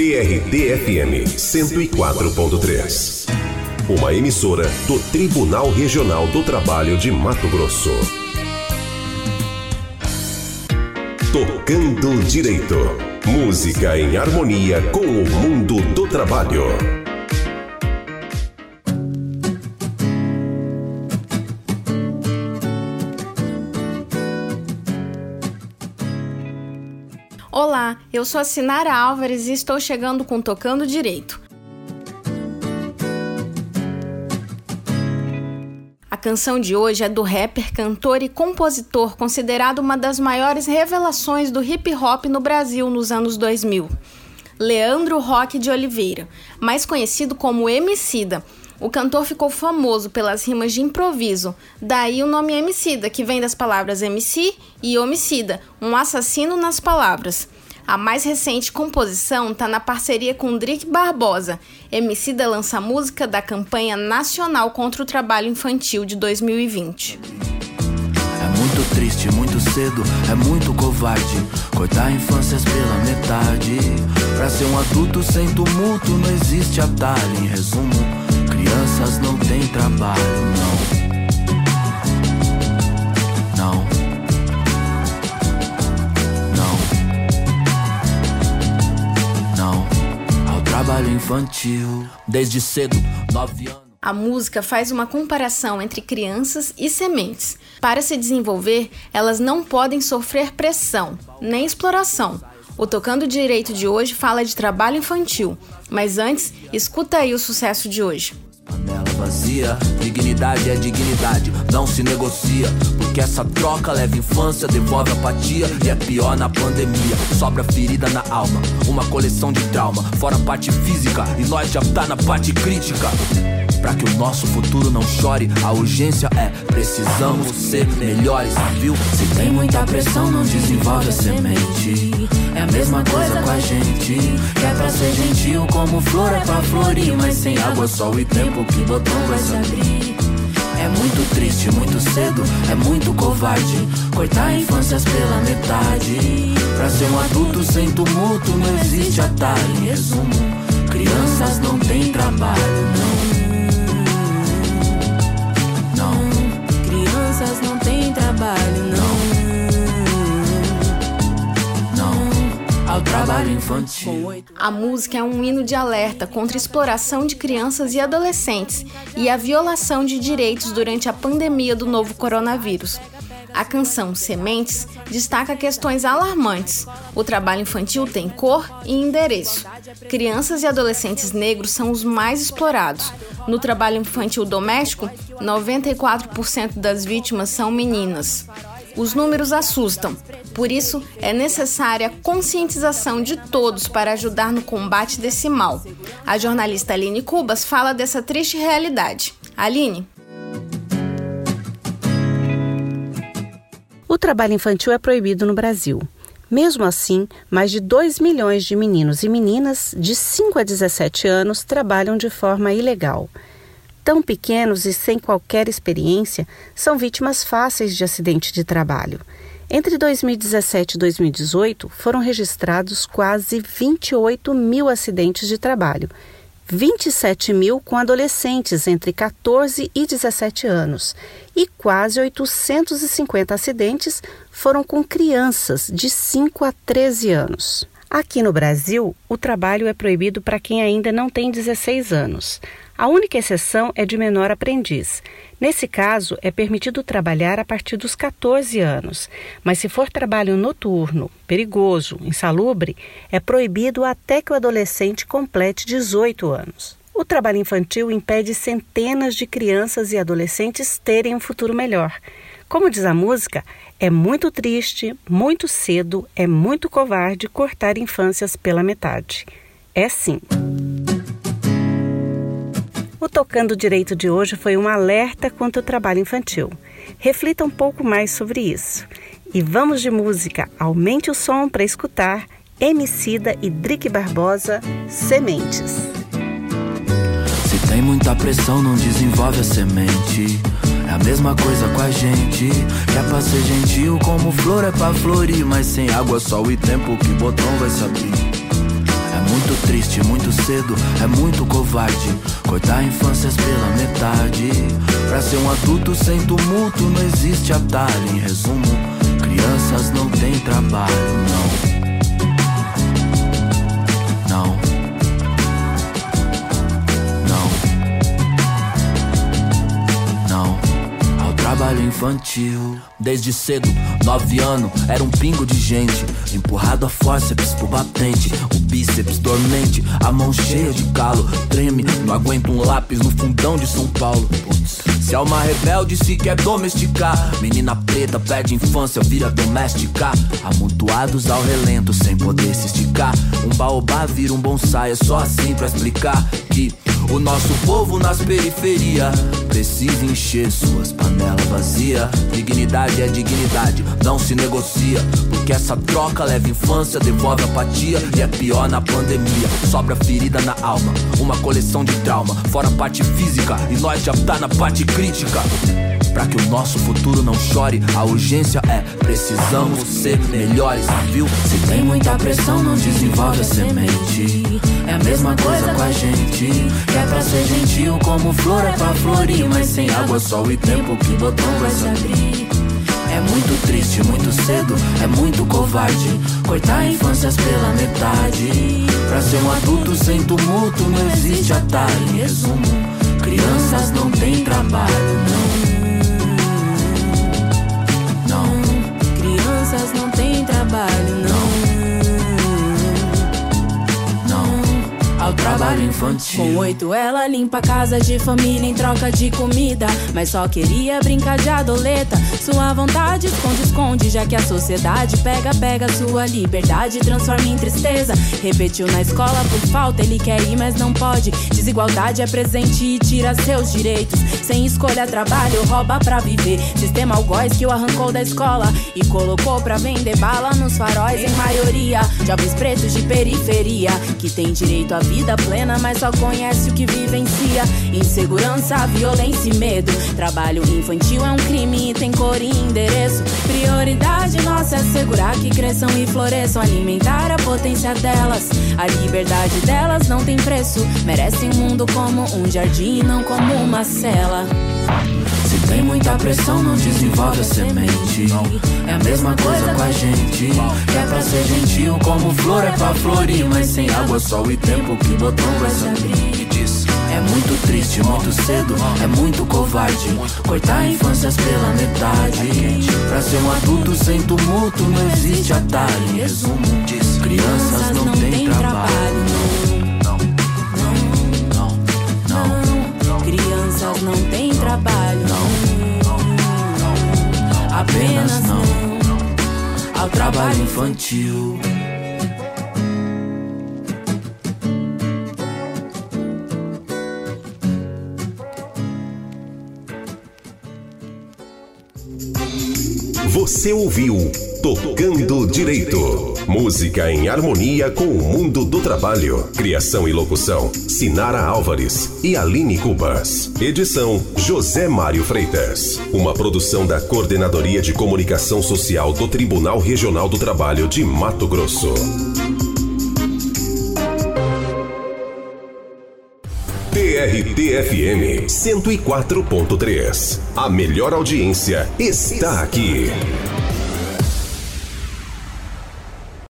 TRD-FM 104.3. Uma emissora do Tribunal Regional do Trabalho de Mato Grosso. Tocando Direito. Música em harmonia com o mundo do trabalho. Eu sou a Sinara Álvares e estou chegando com Tocando Direito. A canção de hoje é do rapper, cantor e compositor considerado uma das maiores revelações do hip hop no Brasil nos anos 2000. Leandro Roque de Oliveira, mais conhecido como Emicida. O cantor ficou famoso pelas rimas de improviso, daí o nome Emicida, que vem das palavras MC e homicida, um assassino nas palavras. A mais recente composição está na parceria com Drick Barbosa. Emicida lança música da campanha nacional contra o trabalho infantil de 2020. É muito triste, muito cedo, é muito covarde Cortar infâncias pela metade Pra ser um adulto sem tumulto não existe atalho Em resumo, crianças não têm trabalho, não infantil Desde cedo, nove anos A música faz uma comparação entre crianças e sementes. Para se desenvolver, elas não podem sofrer pressão, nem exploração. O Tocando Direito de hoje fala de trabalho infantil, mas antes, escuta aí o sucesso de hoje. Panela vazia, dignidade é dignidade, não se negocia. Porque essa troca leva infância, devolve apatia e é pior na pandemia. Sobra ferida na alma, uma coleção de trauma. Fora a parte física e nós já tá na parte crítica. Pra que o nosso futuro não chore, a urgência é precisamos ser melhores, viu? Se tem muita pressão, não desenvolve a semente. É a mesma coisa com a gente. Que é pra ser gentil, como flor é pra florir. Mas sem água, sol e tempo, que botão vai se abrir? É muito triste, muito cedo, é muito covarde. Cortar infâncias pela metade. Pra ser um adulto sem tumulto, não existe atalho. Em resumo, crianças não têm trabalho, A música é um hino de alerta contra a exploração de crianças e adolescentes e a violação de direitos durante a pandemia do novo coronavírus. A canção Sementes destaca questões alarmantes. O trabalho infantil tem cor e endereço. Crianças e adolescentes negros são os mais explorados. No trabalho infantil doméstico, 94% das vítimas são meninas. Os números assustam. Por isso, é necessária a conscientização de todos para ajudar no combate desse mal. A jornalista Aline Cubas fala dessa triste realidade. Aline? O trabalho infantil é proibido no Brasil. Mesmo assim, mais de 2 milhões de meninos e meninas de 5 a 17 anos trabalham de forma ilegal. Tão pequenos e sem qualquer experiência, são vítimas fáceis de acidente de trabalho. Entre 2017 e 2018, foram registrados quase 28 mil acidentes de trabalho, 27 mil com adolescentes entre 14 e 17 anos e quase 850 acidentes foram com crianças de 5 a 13 anos. Aqui no Brasil, o trabalho é proibido para quem ainda não tem 16 anos. A única exceção é de menor aprendiz. Nesse caso, é permitido trabalhar a partir dos 14 anos, mas se for trabalho noturno, perigoso, insalubre, é proibido até que o adolescente complete 18 anos. O trabalho infantil impede centenas de crianças e adolescentes terem um futuro melhor. Como diz a música, é muito triste, muito cedo, é muito covarde cortar infâncias pela metade. É sim. O Tocando Direito de hoje foi um alerta contra o trabalho infantil. Reflita um pouco mais sobre isso. E vamos de música. Aumente o som para escutar Emicida e Drick Barbosa, Sementes. Se tem muita pressão, não desenvolve a semente. É a mesma coisa com a gente. Que é pra ser gentil, como flor é pra florir. Mas sem água, sol e tempo, que botão vai se abrir? Muito triste, muito cedo, é muito covarde. Cortar infâncias pela metade. Pra ser um adulto sem tumulto, não existe atalho. Em resumo, crianças não têm trabalho, não. Trabalho infantil. Desde cedo, nove anos, era um pingo de gente. Empurrado a fórceps pro batente, o bíceps dormente, a mão cheia de calo. Treme, não aguento um lápis no fundão de São Paulo. Se alma rebelde se quer domesticar, menina preta perde infância, vira doméstica. Amontoados ao relento, sem poder se esticar. Um baobá vira um bonsai, é só assim pra explicar que o nosso povo nas periferias precisa encher suas panelas vazias. Dignidade é dignidade, não se negocia. Porque essa troca leva infância, devolve apatia e é pior na pandemia. Sobra ferida na alma, uma coleção de trauma. Fora a parte física e nós já tá na parte crítica. Pra que o nosso futuro não chore, a urgência é precisamos ser melhores, viu? Se tem muita pressão, não desenvolve a semente. É a mesma coisa com a gente. Que é pra ser gentil, como flor é pra florir. Mas sem água, sol e tempo, que botão vai se abrir? É muito triste, muito cedo, é muito covarde. Cortar infâncias pela metade. Pra ser um adulto sem tumulto, não existe atalho. Resumo, crianças não têm trabalho, não. Crianças não têm trabalho, não. Ao trabalho infantil. Com oito ela limpa a casa de família em troca de comida. Mas só queria brincar de adoleta. Sua vontade esconde, esconde, já que a sociedade pega, pega sua liberdade e transforma em tristeza. Repetiu na escola por falta, ele quer ir, mas não pode. Desigualdade é presente e tira seus direitos. Sem escolha, trabalho, rouba pra viver. Sistema algoz que o arrancou da escola e colocou pra vender bala nos faróis, em maioria. Jovens pretos de periferia que tem direito à vida vida plena, mas só conhece o que vivencia. Insegurança, violência e medo. Trabalho infantil é um crime e tem cor e endereço. Prioridade nossa é assegurar que cresçam e floresçam, alimentar a potência delas. A liberdade delas não tem preço. Merecem um mundo como um jardim, não como uma cela. Se tem muita pressão, não desenvolve a semente. É a mesma coisa com a gente. Que é pra ser gentil, como flor é pra florir. Mas sem água, sol e tempo, que botão vai se diz. É muito triste, muito cedo, é muito covarde. Cortar infâncias pela metade. Pra ser um adulto sem tumulto, não existe atalho. Resumo, diz: crianças não têm trabalho. Não, não, não, não. Crianças não têm trabalho. Apenas não ao trabalho infantil. Você ouviu Tocando Direito. Música em harmonia com o mundo do trabalho. Criação e locução: Sinara Álvares e Aline Cubas. Edição: José Mário Freitas. Uma produção da Coordenadoria de Comunicação Social do Tribunal Regional do Trabalho de Mato Grosso. TRT-FM 104.3. A melhor audiência está aqui.